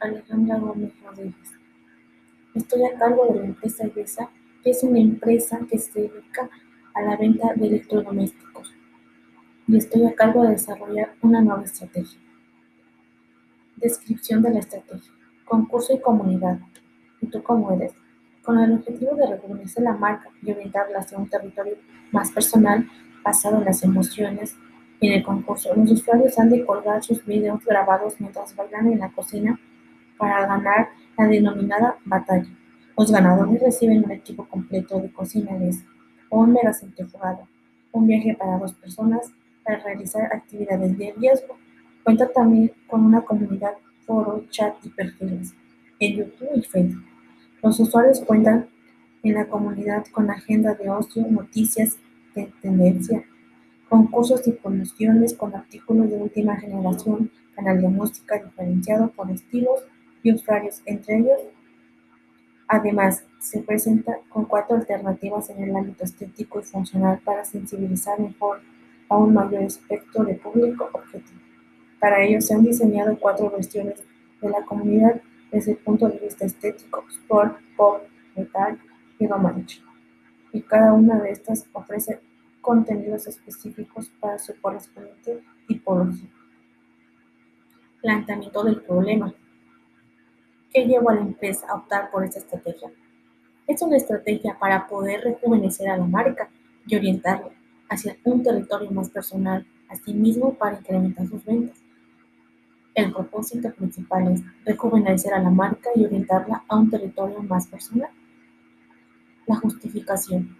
Alejandra Gómez Rodríguez. Estoy a cargo de la empresa IBESA, que es una empresa que se dedica a la venta de electrodomésticos. Y estoy a cargo de desarrollar una nueva estrategia. Descripción de la estrategia. Concurso y comunidad. ¿Y tú cómo eres? Con el objetivo de rejuvenecer la marca y orientarla hacia un territorio más personal basado en las emociones. En el concurso, los usuarios han de colgar sus videos grabados mientras bailan en la cocina para ganar la denominada batalla. Los ganadores reciben un equipo completo de cocina o un mega centrifugado, un viaje para dos personas para realizar actividades de riesgo. Cuenta también con una comunidad, foro, chat y perfiles en YouTube y Facebook. Los usuarios cuentan en la comunidad con agenda de ocio, noticias de tendencia, concursos y promociones con artículos de última generación, canal de música diferenciado por estilos y usuarios, entre ellos. Además, se presenta con cuatro alternativas en el ámbito estético y funcional para sensibilizar mejor a un mayor espectro de público objetivo. Para ello se han diseñado cuatro versiones de la comunidad desde el punto de vista estético, sport, pop, metal y romántico. Y cada una de estas ofrece contenidos específicos para su correspondiente tipología. Planteamiento del problema. ¿Qué llevó a la empresa a optar por esta estrategia? Es una estrategia para poder rejuvenecer a la marca y orientarla hacia un territorio más personal, asimismo para incrementar sus ventas. El propósito principal es rejuvenecer a la marca y orientarla a un territorio más personal. La justificación.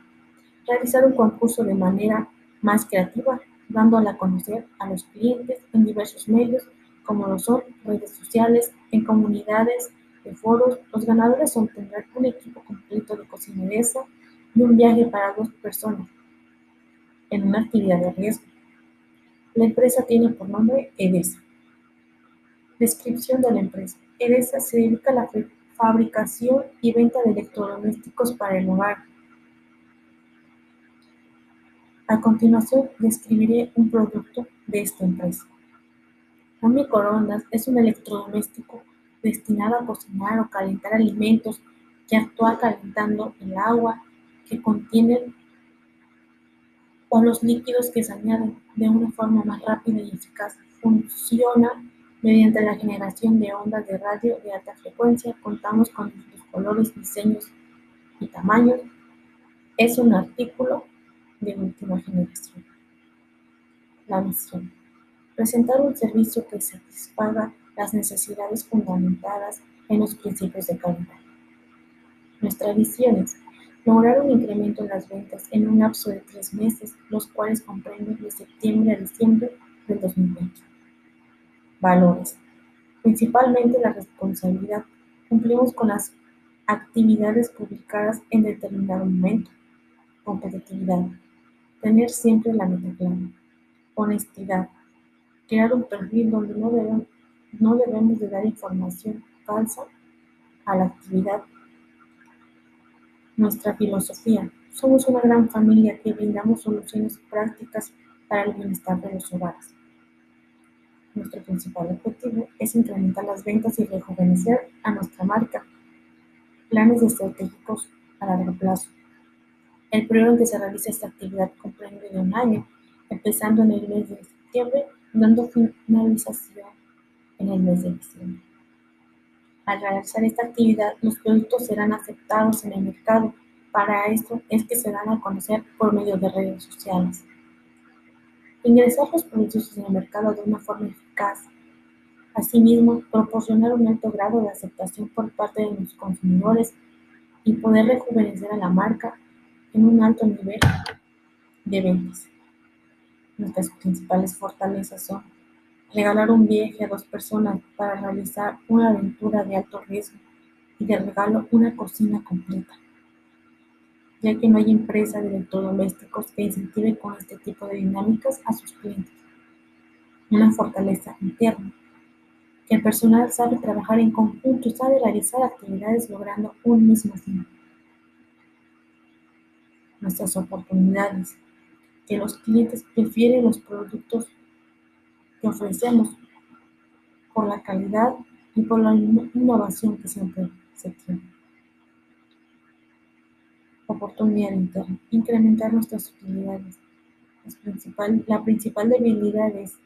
Realizar un concurso de manera más creativa, dándola a conocer a los clientes en diversos medios, como lo son redes sociales, en comunidades, de foros. Los ganadores obtendrán un equipo completo de cocineresa y un viaje para dos personas en una actividad de riesgo. La empresa tiene por nombre EDESA. Descripción de la empresa. EDESA se dedica a la fabricación y venta de electrodomésticos para el hogar. A continuación, describiré un producto de esta empresa. Un microondas es un electrodoméstico destinado a cocinar o calentar alimentos que actúa calentando el agua que contienen o los líquidos que se añaden de una forma más rápida y eficaz. Funciona Mediante la generación de ondas de radio de alta frecuencia, contamos con colores, diseños y tamaños. Es un artículo de última generación. La misión. Presentar un servicio que satisfaga las necesidades fundamentadas en los principios de calidad. Nuestra visión es lograr un incremento en las ventas en un lapso de tres meses, los cuales comprenden de septiembre a diciembre del 2020. Valores. Principalmente la responsabilidad. Cumplimos con las actividades publicadas en determinado momento. Competitividad. Tener siempre la meta clara. Honestidad. Crear un perfil donde no debemos, no debemos de dar información falsa a la actividad. Nuestra filosofía. Somos una gran familia que brindamos soluciones prácticas para el bienestar de los hogares. Nuestro principal objetivo es incrementar las ventas y rejuvenecer a nuestra marca. Planes estratégicos a largo plazo. El periodo en que se realiza esta actividad comprende de un año, empezando en el mes de septiembre, dando finalización en el mes de diciembre. Al realizar esta actividad, los productos serán aceptados en el mercado. Para esto es que se dan a conocer por medio de redes sociales. Ingresar los productos en el mercado de una forma eficaz. Asimismo, proporcionar un alto grado de aceptación por parte de los consumidores y poder rejuvenecer a la marca en un alto nivel de ventas. Nuestras principales fortalezas son regalar un viaje a dos personas para realizar una aventura de alto riesgo y de regalo una cocina completa ya que no hay empresa de electrodomésticos que incentive con este tipo de dinámicas a sus clientes. Una fortaleza interna, que el personal sabe trabajar en conjunto y sabe realizar actividades logrando un mismo fin. Nuestras oportunidades, que los clientes prefieren los productos que ofrecemos por la calidad y por la innovación que siempre se tiene. Oportunidad interna. Incrementar nuestras utilidades. La principal debilidad es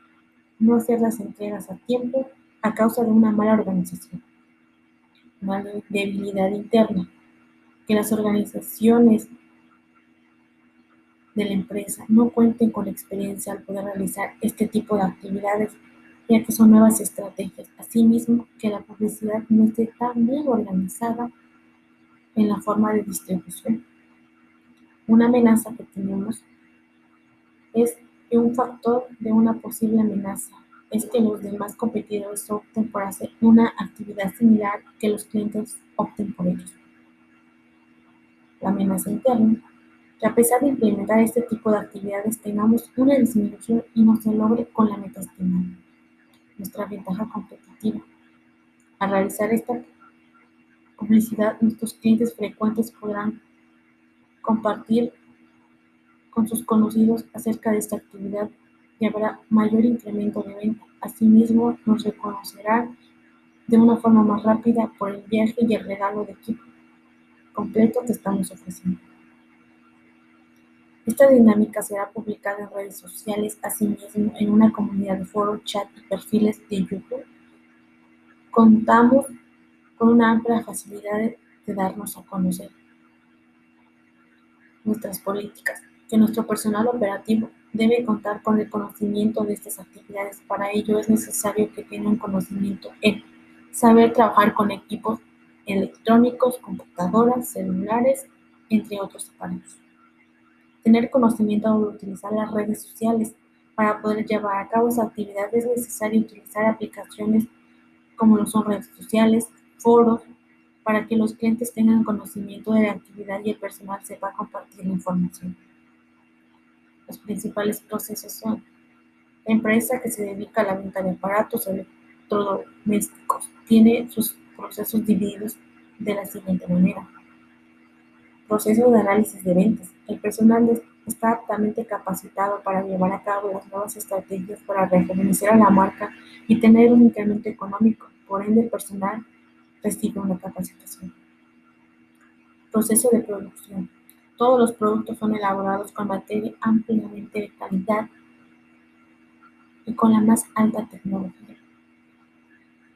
no hacer las entregas a tiempo a causa de una mala organización. Una debilidad interna. Que las organizaciones de la empresa no cuenten con experiencia al poder realizar este tipo de actividades, ya que son nuevas estrategias. Asimismo, que la publicidad no esté tan bien organizada en la forma de distribución. Una amenaza que tenemos es que un factor de una posible amenaza es que los demás competidores opten por hacer una actividad similar que los clientes opten por ellos. La amenaza interna que a pesar de implementar este tipo de actividades tengamos una disminución y no se logre con la meta estimada. Nuestra ventaja competitiva. Al realizar esta publicidad, nuestros clientes frecuentes podrán compartir con sus conocidos acerca de esta actividad y habrá mayor incremento de venta. Asimismo, nos reconocerán de una forma más rápida por el viaje y el regalo de equipo completo que estamos ofreciendo. Esta dinámica será publicada en redes sociales, asimismo en una comunidad de foro, chat y perfiles de YouTube. Contamos con una amplia facilidad de darnos a conocer nuestras políticas, que nuestro personal operativo debe contar con el conocimiento de estas actividades. Para ello es necesario que tengan conocimiento en saber trabajar con equipos electrónicos, computadoras, celulares, entre otros aparatos tener conocimiento de utilizar las redes sociales. Para poder llevar a cabo esa actividad es necesario utilizar aplicaciones como lo son redes sociales, foros, para que los clientes tengan conocimiento de la actividad y el personal sepa compartir la información. Los principales procesos son empresa que se dedica a la venta de aparatos electrodomésticos. Tiene sus procesos divididos de la siguiente manera. Proceso de análisis de ventas. El personal está aptamente capacitado para llevar a cabo las nuevas estrategias para rejuvenecer a la marca y tener un incremento económico. Por ende, el personal recibe una capacitación. Proceso de producción. Todos los productos son elaborados con materia ampliamente de calidad y con la más alta tecnología.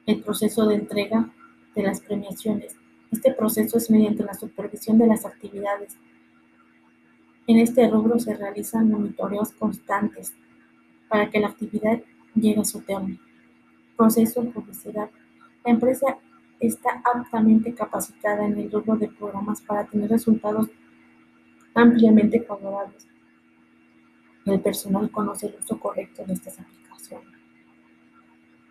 El proceso de entrega de las premiaciones este proceso es mediante la supervisión de las actividades. En este rubro se realizan monitoreos constantes para que la actividad llegue a su término. Proceso de publicidad. La empresa está ampliamente capacitada en el rubro de programas para tener resultados ampliamente favorables. El personal conoce el uso correcto de estas aplicaciones.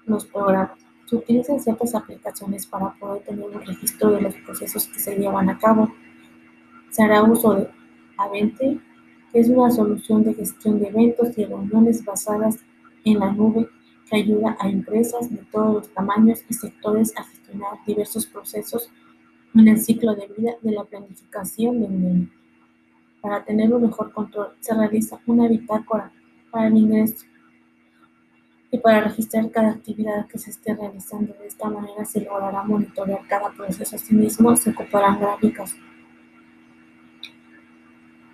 Los programas. Se utilizan ciertas aplicaciones para poder tener un registro de los procesos que se llevan a cabo. Se hará uso de Avente, que es una solución de gestión de eventos y reuniones basadas en la nube que ayuda a empresas de todos los tamaños y sectores a gestionar diversos procesos en el ciclo de vida de la planificación de un evento. Para tener un mejor control, se realiza una bitácora para el ingreso y para registrar cada actividad que se esté realizando. De esta manera se logrará monitorear cada proceso. Asimismo, se ocuparán gráficas.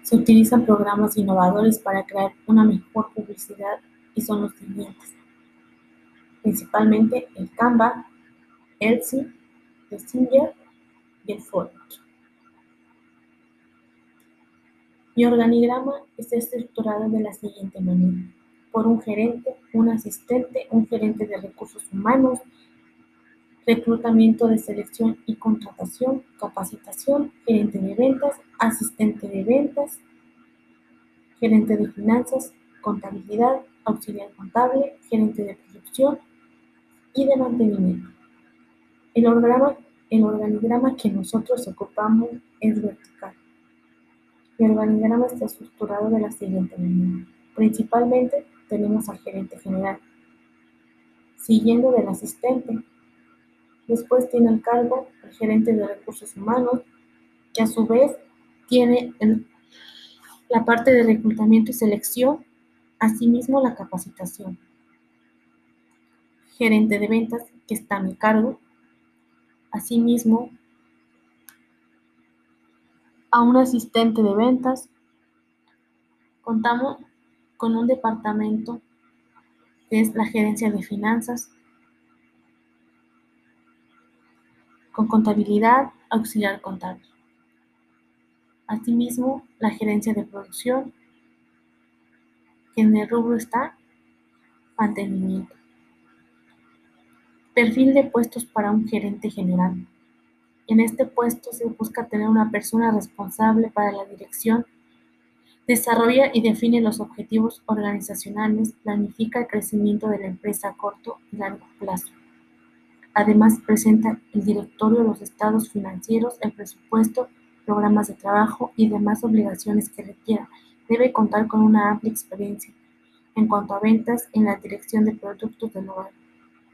Se utilizan programas innovadores para crear una mejor publicidad y son los siguientes. Principalmente el Canva, Elsie, Messenger y el Format. Mi organigrama está estructurado de la siguiente manera por un gerente, un asistente, un gerente de recursos humanos, reclutamiento de selección y contratación, capacitación, gerente de ventas, asistente de ventas, gerente de finanzas, contabilidad, auxiliar contable, gerente de producción y de mantenimiento. El organigrama, que nosotros ocupamos es vertical. El organigrama está estructurado de la siguiente manera. Principalmente tenemos al gerente general, siguiendo del asistente. Después tiene el cargo el gerente de recursos humanos, que a su vez tiene la parte de reclutamiento y selección, asimismo la capacitación. Gerente de ventas, que está a mi cargo. Asimismo, a un asistente de ventas. Contamos con un departamento que es la gerencia de finanzas, con contabilidad, auxiliar contable. Asimismo, la gerencia de producción, que en el rubro está mantenimiento. Perfil de puestos para un gerente general. En este puesto se busca tener una persona responsable para la dirección, desarrolla y define los objetivos organizacionales, planifica el crecimiento de la empresa a corto y largo plazo. Además, presenta el directorio los estados financieros, el presupuesto, programas de trabajo y demás obligaciones que requiera. Debe contar con una amplia experiencia en cuanto a ventas en la dirección de productos del hogar,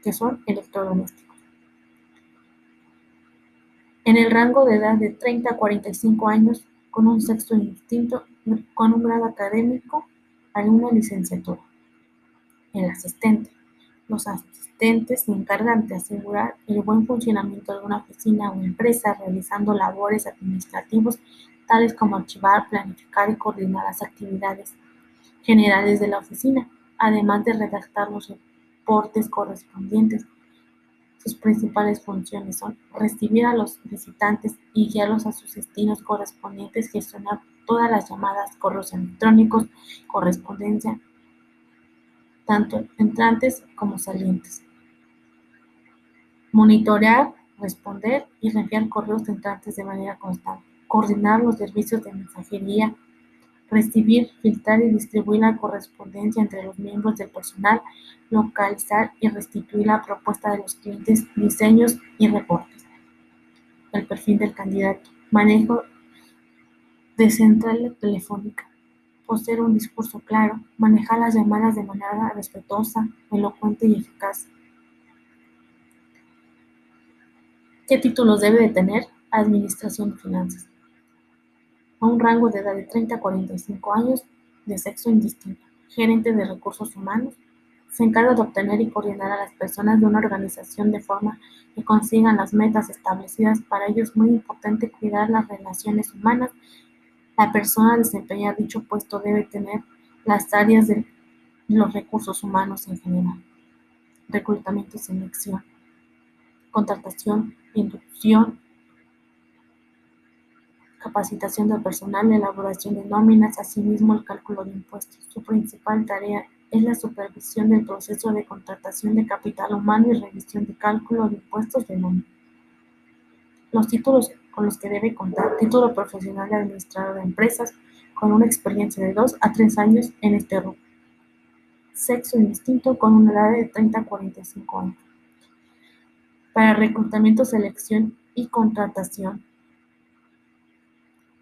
que son electrodomésticos en el rango de edad de 30 a 45 años, con un sexo indistinto, con un grado académico, alguna licenciatura. El asistente. Los asistentes se encargan de asegurar el buen funcionamiento de una oficina o empresa realizando labores administrativas tales como archivar, planificar y coordinar las actividades generales de la oficina, además de redactar los reportes correspondientes sus principales funciones son recibir a los visitantes y guiarlos a sus destinos correspondientes, gestionar todas las llamadas, correos electrónicos, correspondencia, tanto entrantes como salientes. Monitorear, responder y reenviar correos entrantes de manera constante. Coordinar los servicios de mensajería recibir, filtrar y distribuir la correspondencia entre los miembros del personal, localizar y restituir la propuesta de los clientes, diseños y reportes. El perfil del candidato. Manejo de central telefónica. Poseer un discurso claro. Manejar las llamadas de manera respetuosa, elocuente y eficaz. ¿Qué títulos debe de tener? Administración de finanzas a un rango de edad de 30 a 45 años, de sexo indistinto. Gerente de recursos humanos. Se encarga de obtener y coordinar a las personas de una organización de forma que consigan las metas establecidas. Para ello es muy importante cuidar las relaciones humanas. La persona a desempeñar dicho puesto debe tener las áreas de los recursos humanos en general. Reclutamiento selección. Contratación, inducción, capacitación del personal, elaboración de nóminas, asimismo el cálculo de impuestos. Su principal tarea es la supervisión del proceso de contratación de capital humano y revisión de cálculo de impuestos de nómina. Los títulos con los que debe contar, título profesional de administrador de empresas, con una experiencia de 2 a 3 años en este rubro. Sexo indistinto con una edad de 30 a 45 años. Para reclutamiento, selección y contratación,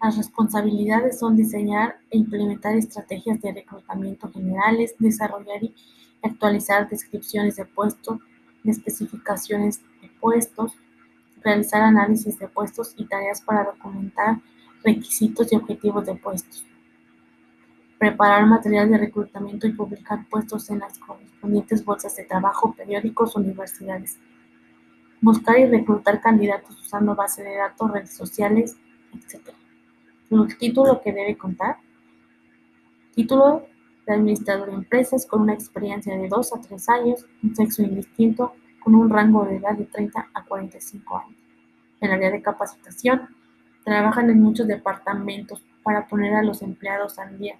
las responsabilidades son diseñar e implementar estrategias de reclutamiento generales, desarrollar y actualizar descripciones de puestos, de especificaciones de puestos, realizar análisis de puestos y tareas para documentar requisitos y objetivos de puestos, preparar material de reclutamiento y publicar puestos en las correspondientes bolsas de trabajo, periódicos, universidades, buscar y reclutar candidatos usando base de datos, redes sociales, etc. El título que debe contar. Título de administrador de empresas con una experiencia de 2 a 3 años, un sexo indistinto, con un rango de edad de 30 a 45 años. En el área de capacitación, trabajan en muchos departamentos para poner a los empleados al día,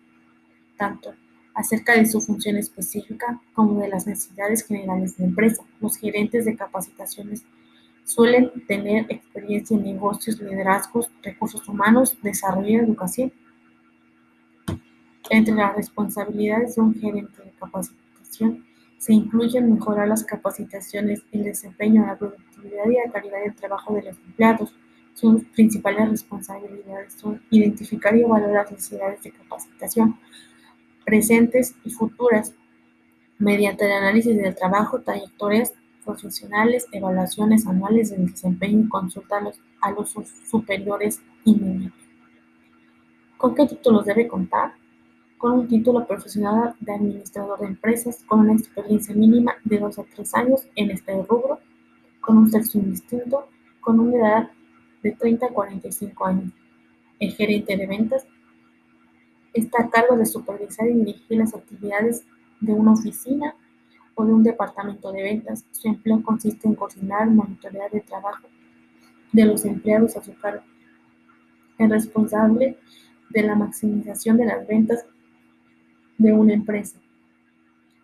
tanto acerca de su función específica como de las necesidades generales de la empresa. Los gerentes de capacitaciones Suelen tener experiencia en negocios, liderazgos, recursos humanos, desarrollo y educación. Entre las responsabilidades de un gerente de capacitación se incluyen mejorar las capacitaciones, el desempeño, la productividad y la calidad del trabajo de los empleados. Sus principales responsabilidades son identificar y evaluar las necesidades de capacitación presentes y futuras mediante el análisis del trabajo, trayectorias profesionales, evaluaciones anuales del desempeño y consulta a los, superiores inmediatos. ¿Con qué títulos debe contar? Con un título profesional de administrador de empresas con una experiencia mínima de 2 a 3 años en este rubro, con un sexo indistinto, con una edad de 30 a 45 años. El gerente de ventas está a cargo de supervisar y dirigir las actividades de una oficina o de un departamento de ventas. Su empleo consiste en coordinar, monitorear el trabajo de los empleados a su cargo. El responsable de la maximización de las ventas de una empresa,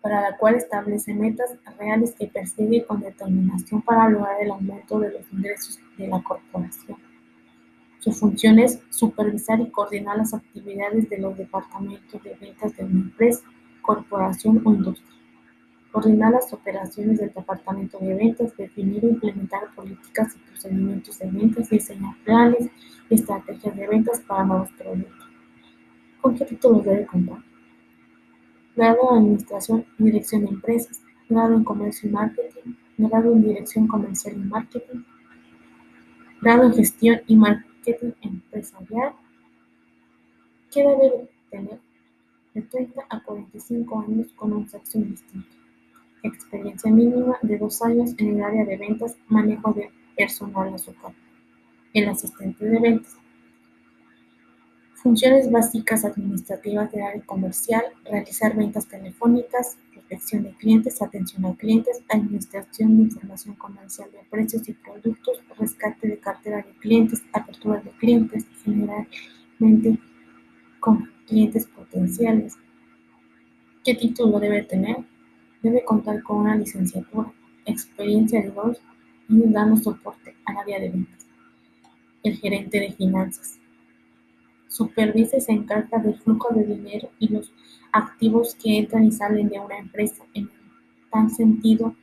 para la cual establece metas reales que persigue con determinación para lograr el aumento de los ingresos de la corporación. Su función es supervisar y coordinar las actividades de los departamentos de ventas de una empresa, corporación o industria. Coordinar las operaciones del departamento de ventas, definir e implementar políticas y procedimientos de ventas, diseñar planes y estrategias de ventas para nuevos productos. ¿Con qué títulos debe contar? Grado en Administración y Dirección de Empresas, grado en Comercio y Marketing, grado en Dirección Comercial y Marketing, grado en Gestión y Marketing empresarial que debe tener de 30 a 45 años con un sexo indistinto. Experiencia mínima de dos años en el área de ventas, manejo de personal a su cargo. El asistente de ventas. Funciones básicas administrativas de área comercial, realizar ventas telefónicas, protección de clientes, atención a clientes, administración de información comercial de precios y productos, rescate de cartera de clientes, apertura de clientes, generalmente con clientes potenciales. ¿Qué título debe tener? Debe contar con una licenciatura, experiencia de dos y dando soporte al área de ventas. El gerente de finanzas. Supervisa y se encarga del flujo de dinero y los activos que entran y salen de una empresa. En tal sentido,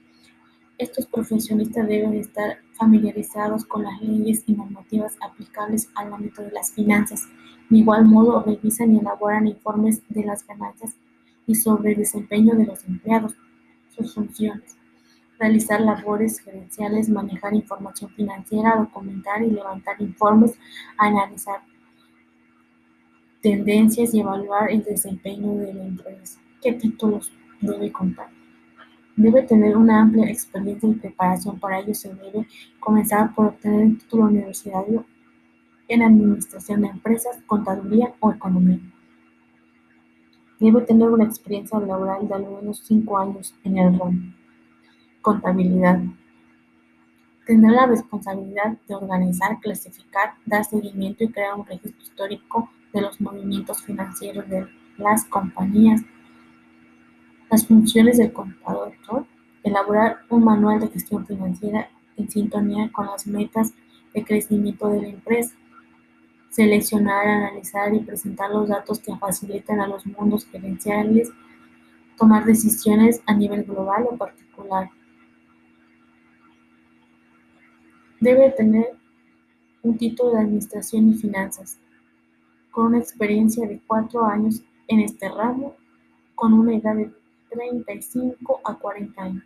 estos profesionistas deben estar familiarizados con las leyes y normativas aplicables al ámbito de las finanzas. De igual modo, revisan y elaboran informes de las ganancias y sobre el desempeño de los empleados, sus funciones, realizar labores gerenciales, manejar información financiera, documentar y levantar informes, analizar tendencias y evaluar el desempeño de la empresa. ¿Qué títulos debe contar? Debe tener una amplia experiencia y preparación. Para ello se debe comenzar por obtener un título universitario en Administración de Empresas, Contaduría o Economía. Debe tener una experiencia laboral de al menos cinco años en el ramo. Contabilidad. Tener la responsabilidad de organizar, clasificar, dar seguimiento y crear un registro histórico de los movimientos financieros de las compañías. Las funciones del contador elaborar un manual de gestión financiera en sintonía con las metas de crecimiento de la empresa, seleccionar, analizar y presentar los datos que faciliten a los mundos gerenciales tomar decisiones a nivel global o particular. Debe tener un título de Administración y Finanzas con una experiencia de cuatro años en este ramo, con una edad de 35 a 40 años.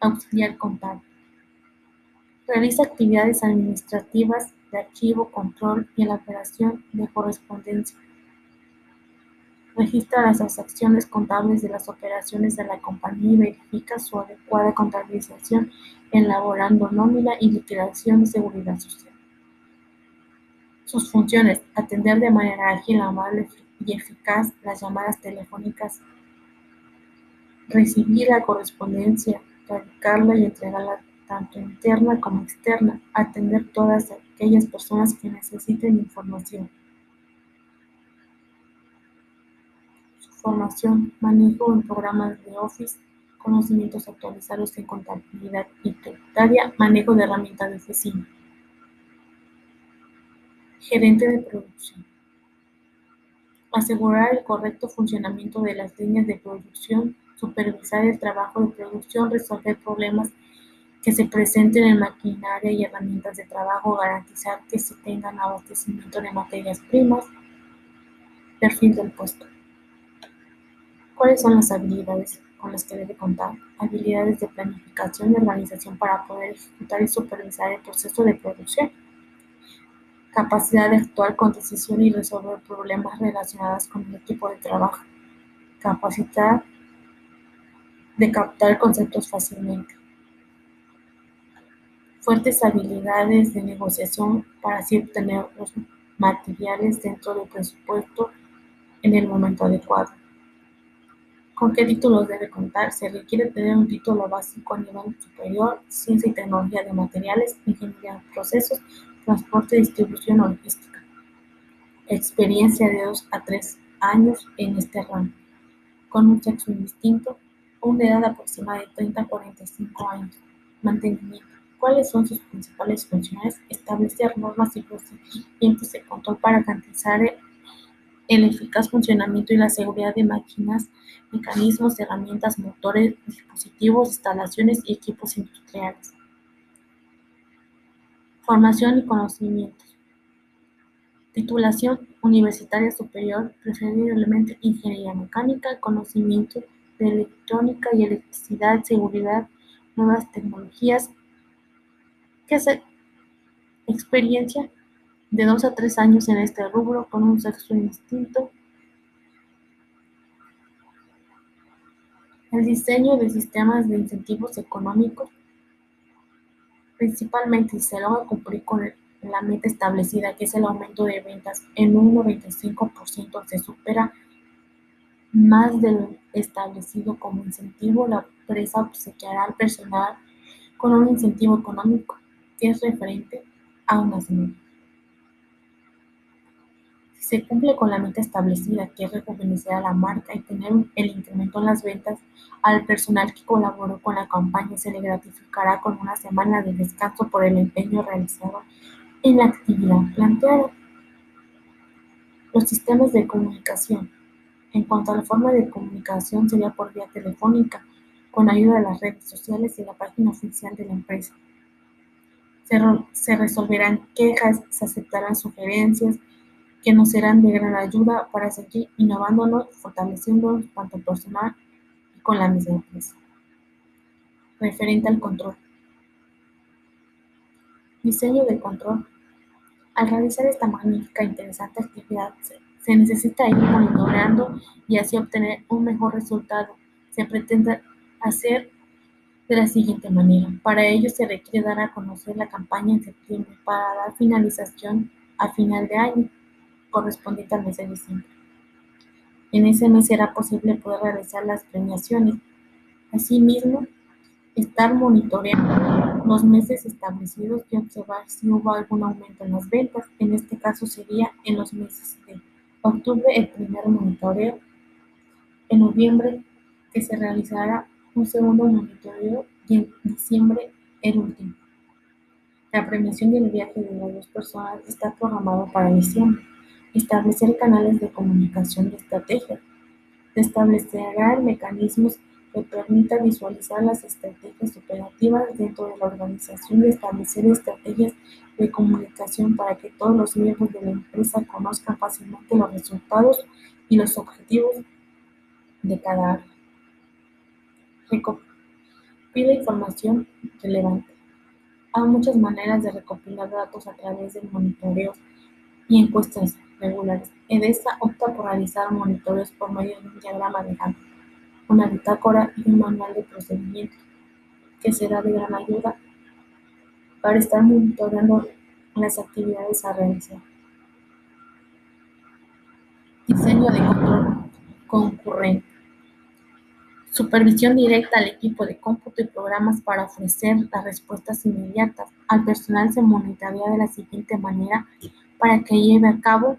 Auxiliar contable. Realiza actividades administrativas de archivo, control y elaboración de correspondencia. Registra las transacciones contables de las operaciones de la compañía y verifica su adecuada contabilización, elaborando nómina y liquidación de seguridad social. Sus funciones: atender de manera ágil, amable y eficaz las llamadas telefónicas, recibir la correspondencia, radicarla y entregarla tanto interna como externa, atender todas aquellas personas que necesiten información. Su formación, manejo en programas de Office, conocimientos actualizados en contabilidad y tributaria, manejo de herramientas de oficina. Gerente de producción. Asegurar el correcto funcionamiento de las líneas de producción, supervisar el trabajo de producción, resolver problemas que se presenten en maquinaria y herramientas de trabajo, garantizar que se tengan abastecimiento de materias primas. Perfil del puesto. ¿Cuáles son las habilidades con las que debe contar? Habilidades de planificación y organización para poder ejecutar y supervisar el proceso de producción capacidad de actuar con decisión y resolver problemas relacionados con el equipo de trabajo, capacidad de captar conceptos fácilmente. fuertes habilidades de negociación para así obtener los materiales dentro del presupuesto en el momento adecuado. ¿Con qué títulos debe contar? Se requiere tener un título básico a nivel superior, ciencia y tecnología de materiales, ingeniería de procesos, transporte, distribución logística. Experiencia de 2 a 3 años en este ramo, con un sexo indistinto una edad aproximada de 30 a 45 años. Mantenimiento. ¿Cuáles son sus principales funciones? Establecer normas y procedimientos de control para garantizar el eficaz funcionamiento y la seguridad de máquinas, mecanismos, herramientas, motores, dispositivos, instalaciones y equipos industriales. Formación y conocimientos. Titulación universitaria superior, preferiblemente ingeniería mecánica, conocimiento de electrónica y electricidad, seguridad, nuevas tecnologías. ¿Qué hace? Experiencia de dos a tres años en este rubro con un sexo distinto. El diseño de sistemas de incentivos económicos, principalmente se logra cumplir con la meta establecida, que es el aumento de ventas en un 95%, se supera más de lo establecido como incentivo, la empresa obsequiará al personal con un incentivo económico que es referente a una semana se cumple con la meta establecida, que es rejuvenecer a la marca y tener el incremento en las ventas, al personal que colaboró con la campaña se le gratificará con una semana de descanso por el empeño realizado en la actividad planteada. Los sistemas de comunicación. En cuanto a la forma de comunicación, sería por vía telefónica, con ayuda de las redes sociales y la página oficial de la empresa. Se, se resolverán quejas, se aceptarán sugerencias, que nos serán de gran ayuda para seguir innovándonos, fortaleciéndonos tanto personal y con la misma empresa. Referente al control. Diseño de control. Al realizar esta magnífica e interesante actividad, se necesita ir monitoreando y así obtener un mejor resultado. Se pretende hacer de la siguiente manera. Para ello se requiere dar a conocer la campaña en septiembre para dar finalización a final de año correspondiente al mes de diciembre. En ese mes será posible poder realizar las premiaciones. Asimismo, estar monitoreando los meses establecidos y observar si hubo algún aumento en las ventas. En este caso sería en los meses de octubre el primer monitoreo, en noviembre que se realizará un segundo monitoreo y en diciembre el último. La premiación del viaje de las dos personas está programado para diciembre. Establecer canales de comunicación y estrategias. Establecerá mecanismos que permitan visualizar las estrategias operativas dentro de la organización y establecer estrategias de comunicación para que todos los miembros de la empresa conozcan fácilmente los resultados y los objetivos de cada área. Recopila información relevante. Hay muchas maneras de recopilar datos a través del monitoreo y encuestas regulares. EDESA opta por realizar monitoreos por medio de un diagrama de Gantt, una bitácora y un manual de procedimientos, que será de gran ayuda para estar monitoreando las actividades a realizar. Diseño de control concurrente. Supervisión directa al equipo de cómputo y programas para ofrecer las respuestas inmediatas. Al personal se monitorea de la siguiente manera para que lleve a cabo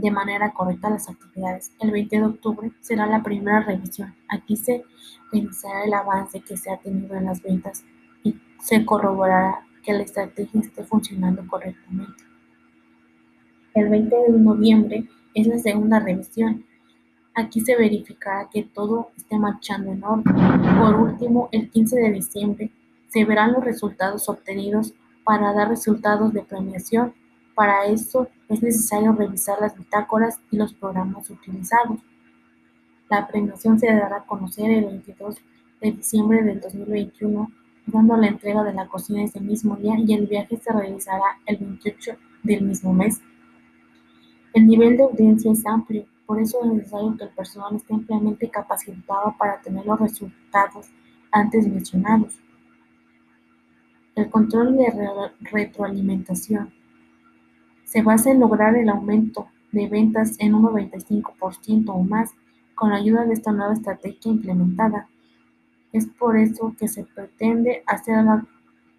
de manera correcta las actividades. El 20 de octubre será la primera revisión. Aquí se revisará el avance que se ha tenido en las ventas y se corroborará que la estrategia esté funcionando correctamente. El 20 de noviembre es la segunda revisión. Aquí se verificará que todo esté marchando en orden. Por último, el 15 de diciembre se verán los resultados obtenidos para dar resultados de premiación para eso es necesario revisar las bitácoras y los programas utilizados. La premiación se dará a conocer el 22 de diciembre del 2021, dando la entrega de la cocina ese mismo día y el viaje se realizará el 28 del mismo mes. El nivel de audiencia es amplio, por eso es necesario que el personal esté ampliamente capacitado para tener los resultados antes mencionados. El control de retroalimentación se basa en lograr el aumento de ventas en un 95% o más con la ayuda de esta nueva estrategia implementada. Es por eso que se pretende hacer,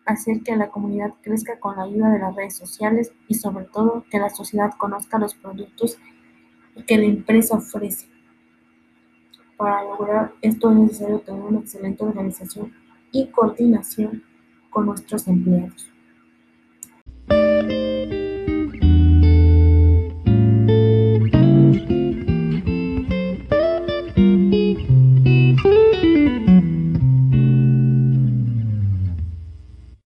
hacer que la comunidad crezca con la ayuda de las redes sociales y sobre todo que la sociedad conozca los productos que la empresa ofrece. Para lograr esto es necesario tener una excelente organización y coordinación con nuestros empleados.